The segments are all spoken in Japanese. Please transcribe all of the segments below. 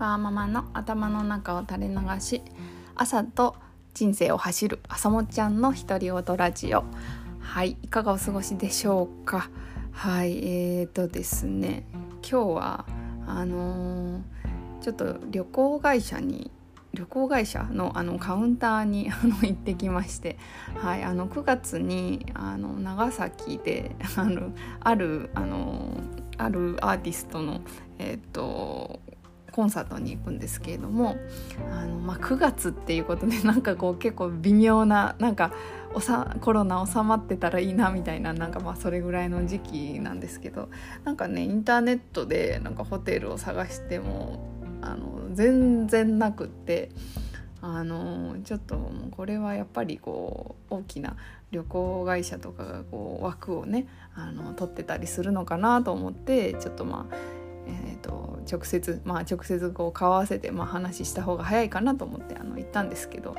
ワーママの頭の中を垂れ流し朝と人生を走る朝もちゃんの独り言ラジオ。はいいかがお過ごしでしょうか？はいえーとですね今日はあのー、ちょっと旅行会社に旅行会社のあのカウンターに あの行ってきまして、はい、あの9月にあの長崎であのあるあのあるアーティストの、えーと、コンサートに行くんですけれどもあの、まあ、9月っていうことで なんかこう結構微妙ななんかおさコロナ収まってたらいいなみたいななんかまあそれぐらいの時期なんですけどなんかねインターネットでなんかホテルを探してもあの全然なくってあのちょっとこれはやっぱりこう大きな旅行会社とかがこう枠をねあの取ってたりするのかなと思ってちょっとまあえーと、直接まあ直接こう顔合わせて、まあ、話した方が早いかなと思ってあの行ったんですけど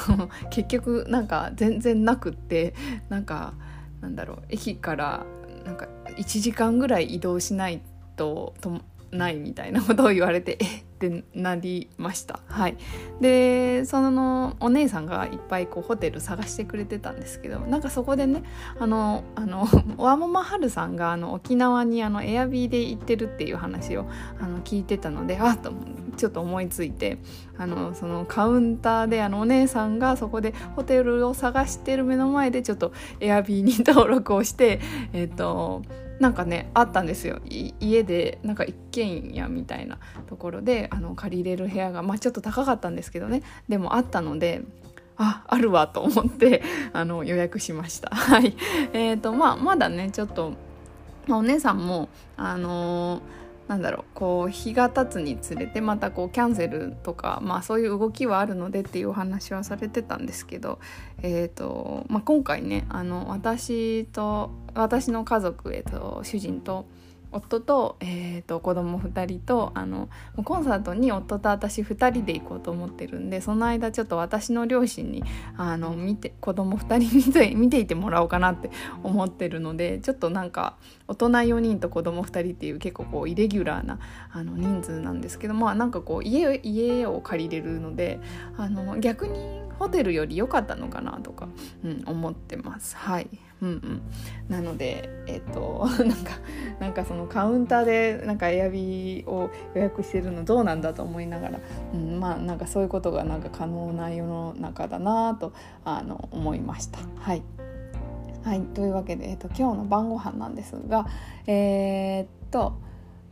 結局なんか全然なくってなんかなんだろう駅からなんか1時間ぐらい移動しないととないみたいなことを言われてえってなりました。はい。でそのお姉さんがいっぱいこうホテル探してくれてたんですけどなんかそこでねあのあの ワモマハルさんがあの沖縄にあのエアビーで行ってるっていう話をあの聞いてたのであっとちょっと思いついてあのそのカウンターであのお姉さんがそこでホテルを探してる目の前でちょっとエアビーに登録をしてえっ、ー、となんかねあったんですよ。家でなんか一軒家みたいなところであの借りれる部屋が、まあ、ちょっと高かったんですけどね。でもあったのでああるわと思って あの予約しました。はい。えーとまあまだねちょっと、まあ、お姉さんもあのーなんだろうこう日が経つにつれてまたこうキャンセルとか、まあ、そういう動きはあるのでっていうお話はされてたんですけど、えーとまあ、今回ねあの私と私の家族、えーと主人と夫と,、えーと、子供2人とあのコンサートに夫と私2人で行こうと思ってるんでその間ちょっと私の両親にあの見て子供2人見て見ていてもらおうかなって思ってるのでちょっとなんか大人4人と子供2人っていう結構こうイレギュラーなあの人数なんですけどまあなんかこう家家を借りれるのであの逆にホテルより良かったのかなとか、うん、思ってます。はいうんうん、なのでえっ、と なんかなんかそのカウンターでなんかエアビーを予約してるのどうなんだと思いながら、うん、まあなんかそういうことがなんか可能な世の中だなとあの思いました。はいはい、というわけで、えっと、今日の晩ご飯なんですがえー、っと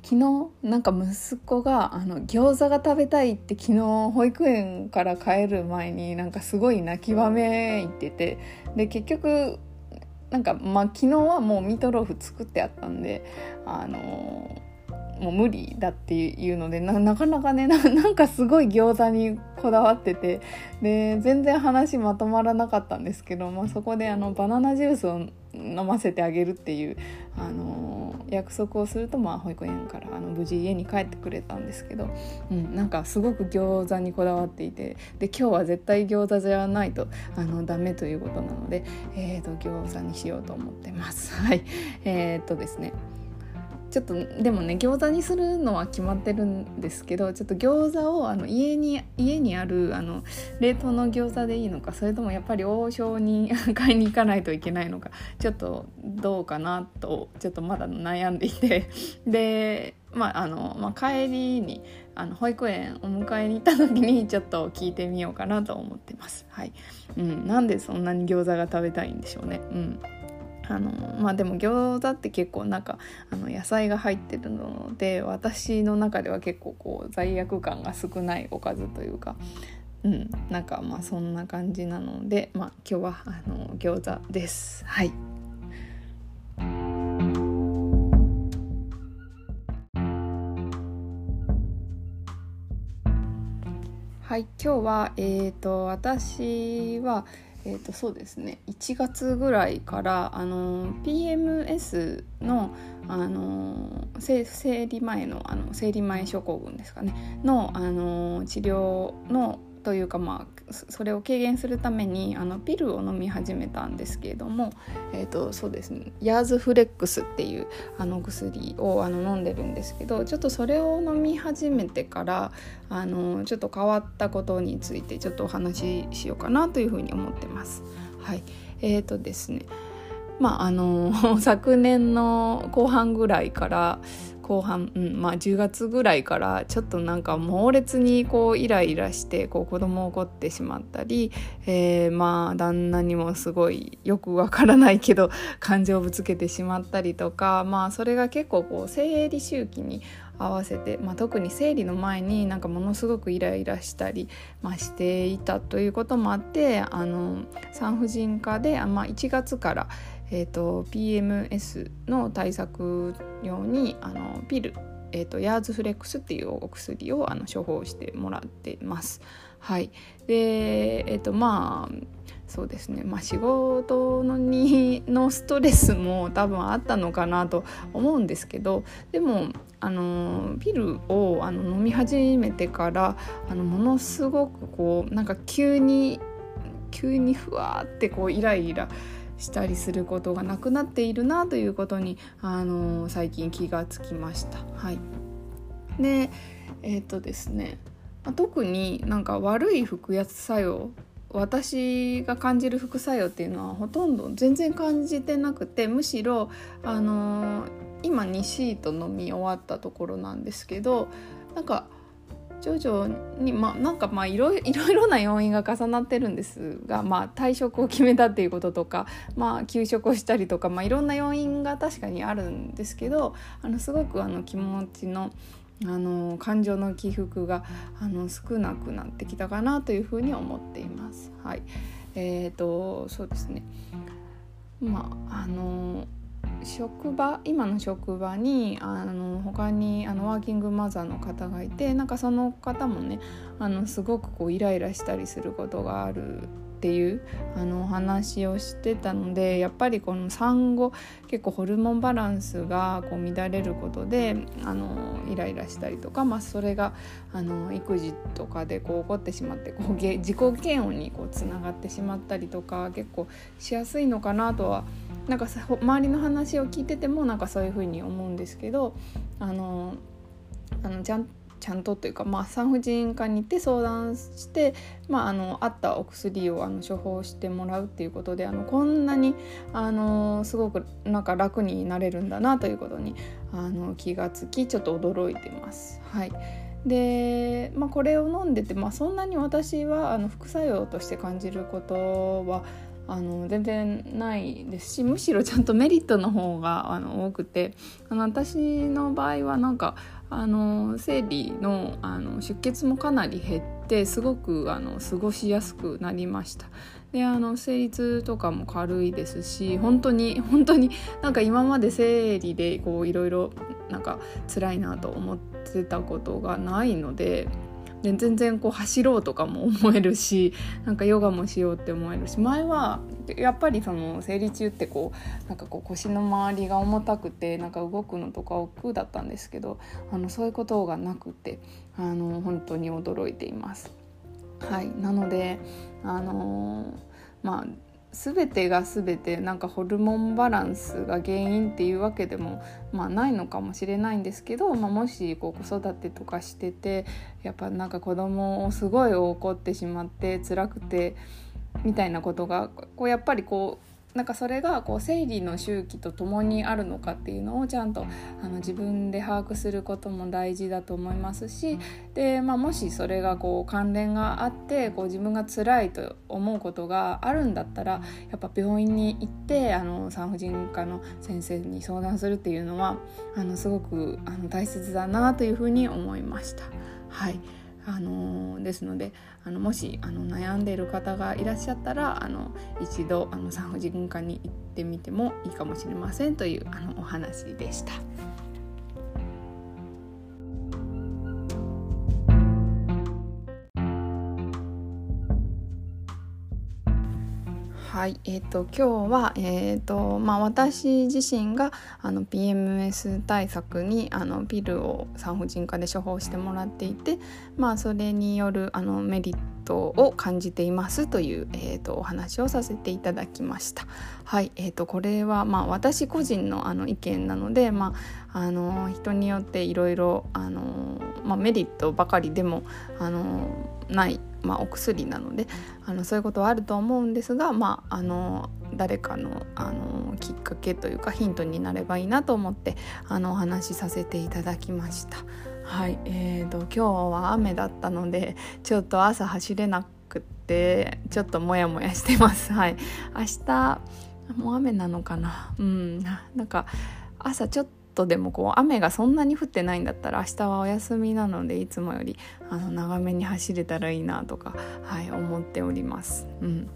昨日なんか息子があの餃子が食べたいって昨日保育園から帰る前になんかすごい泣きわめいててで結局なんかまあ昨日はもうミートローフ作ってあったんであのもう無理だっていうのでなかなかねなんかすごい餃子にこだわっててで全然話まとまらなかったんですけど、まあ、そこであのバナナジュースを飲ませてあげるっていう、あのー、約束をすると、まあ、保育園からあの無事家に帰ってくれたんですけど、うん、なんかすごく餃子にこだわっていてで今日は絶対餃子じゃないとあのダメということなので、えーと、餃子にしようと思ってます。はいえー、っとですねちょっとでもね餃子にするのは決まってるんですけどちょっと餃子をあの家に家にあるあの冷凍の餃子でいいのかそれともやっぱり王将に 買いに行かないといけないのかちょっとどうかなとちょっとまだ悩んでいて でまああの、まあ、帰りにあの保育園お迎えに行った時にちょっと聞いてみようかなと思ってます。はいうん、なんでそんなに餃子が食べたいんでしょうね。うんあのまあでも餃子って結構なんかあの野菜が入ってるので私の中では結構こう罪悪感が少ないおかずというかうんなんかまあそんな感じなのでまあ今日はあの餃子です。はい。はい今日はえっ、ー、と私はえー、とそうですね。1月ぐらいからあの PMS のあの生理前のあの生理前症候群ですかね。のあの治療のというかまあそれを軽減するためにあのピルを飲み始めたんですけれども、えーとそうですね、ヤーズフレックスっていうあの薬をあの飲んでるんですけどちょっとそれを飲み始めてからあのちょっと変わったことについてちょっとお話ししようかなというふうに思ってます。はい、えーとですねまああの 昨年の後半ぐらいから後半、うんまあ、10月ぐらいからちょっとなんか猛烈にこうイライラしてこう子供を怒ってしまったり、えー、まあ旦那にもすごいよくわからないけど感情をぶつけてしまったりとか、まあ、それが結構こう生理周期に合わせて、まあ、特に生理の前になんかものすごくイライラしたり、まあ、していたということもあってあの産婦人科で、まあ、1月から、えーと、PMS の対策用にあのピル、えーと、ヤーズフレックスっていうお薬をあの処方してもらってます。はい、でえ、ー、とまあそうですね、まあ、仕事のにのストレスも多分あったのかなと思うんですけどでもあのピルをあの飲み始めてからあのものすごくこうなんか急に急にふわってこうイライラしたりすることがなくなっているなということに、あの最近気がつきました。はい、でえっ、とですね。特になんか悪い服薬作用私が感じる副作用っていうのはほとんど全然感じてなくてむしろあの今2シート飲み終わったところなんですけどなんか徐々にまあなんかまあいろいろな要因が重なってるんですが、まあ、退職を決めたっていうこととか、まあ、休職をしたりとか、まあ、いろんな要因が確かにあるんですけどあのすごくあの気持ちのあの感情の起伏があの少なくなってきたかなというふうに思っています。はい、えーとそうですねまああの職場今の職場にあの他にあのワーキングマザーの方がいてなんかその方もねあのすごくこうイライラしたりすることがあるっていうあのお話をしてたのでやっぱりこの産後結構ホルモンバランスがこう乱れることであのイライラしたりとか、まあ、それがあの育児とかでこう起こってしまってこう自己嫌悪にこうつながってしまったりとか結構しやすいのかなとはなんか周りの話を聞いててもなんかそういうふうに思うんですけどあのあのちゃんちゃんとというか、まあ、産婦人科に行って相談して、まあ、あの合ったお薬をあの処方してもらうっていうことであのこんなにあのすごくなんか楽になれるんだなということにあの気がつきちょっと驚いてます。はいで、まあ、これを飲んでて、まあ、そんなに私はあの副作用として感じることはあの全然ないですしむしろちゃんとメリットの方があの多くてあの私の場合はなんかあの生理のあの出血もかなり減ってすごくあの過ごしやすくなりました。であの生理痛とかも軽いですし本当に 本当になんか今まで生理でこういろいろなんか辛いなと思ってたことがないのでで全然こう走ろうとかも思えるしなんかヨガもしようって思えるし前はやっぱりその生理中ってこうなんかこう腰の周りが重たくてなんか動くのとか億劫だったんですけどあのそういうことがなくてあの本当に驚いています。はい、なのであのまあ全てが全てなんかホルモンバランスが原因っていうわけでも、まあ、ないのかもしれないんですけど、まあ、もしこう子育てとかしててやっぱなんか子供をすごい怒ってしまって辛くてみたいなことがこうやっぱりこうなんかそれがこう生理の周期とともにあるのかっていうのをちゃんとあの自分で把握することも大事だと思いますしで、まあ、もしそれがこう関連があってこう自分が辛いと思うことがあるんだったらやっぱ病院に行ってあの産婦人科の先生に相談するっていうのはあのすごくあの大切だなというふうに思いました。はいあのですのであのもしあの悩んでいる方がいらっしゃったらあの一度あの産婦人科に行ってみてもいいかもしれませんというあのお話でした。はい、えーと、今日は、えーとまあ、私自身があの PMS 対策にあのピルを産婦人科で処方してもらっていて、まあ、それによるあのメリッと、を感じていますという、えーと、お話をさせていただきました。はい、えーと、これは、まあ、私個人のあの意見なので、まあ、あの人によっていろいろ、メリットばかりでもあのない、まあ、お薬なのであのそういうことはあると思うんですが、まあ、あの誰かのあのきっかけというかヒントになればいいなと思ってあのお話しさせていただきました。はいえーと、今日は雨だったのでちょっと朝走れなくってちょっとモヤモヤしてます。はい、明日もう雨なのかな？うんなんか朝ちょっとでもこう雨がそんなに降ってないんだったら明日はお休みなのでいつもよりあの長めに走れたらいいなとか、はい、思っております。うん。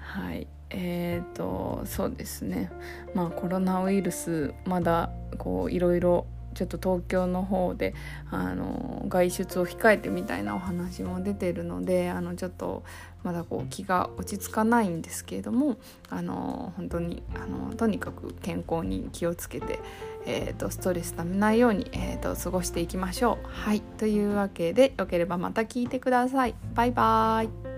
はい。えーとそうですね。まあコロナウイルスまだこういろいろちょっと東京の方であの外出を控えてみたいなお話も出てるのであのちょっとまだこう気が落ち着かないんですけれどもあの本当にあのとにかく健康に気をつけて、えーと、ストレスためないように、えーと過ごしていきましょう。はいというわけでよければまた聞いてください。バイバーイ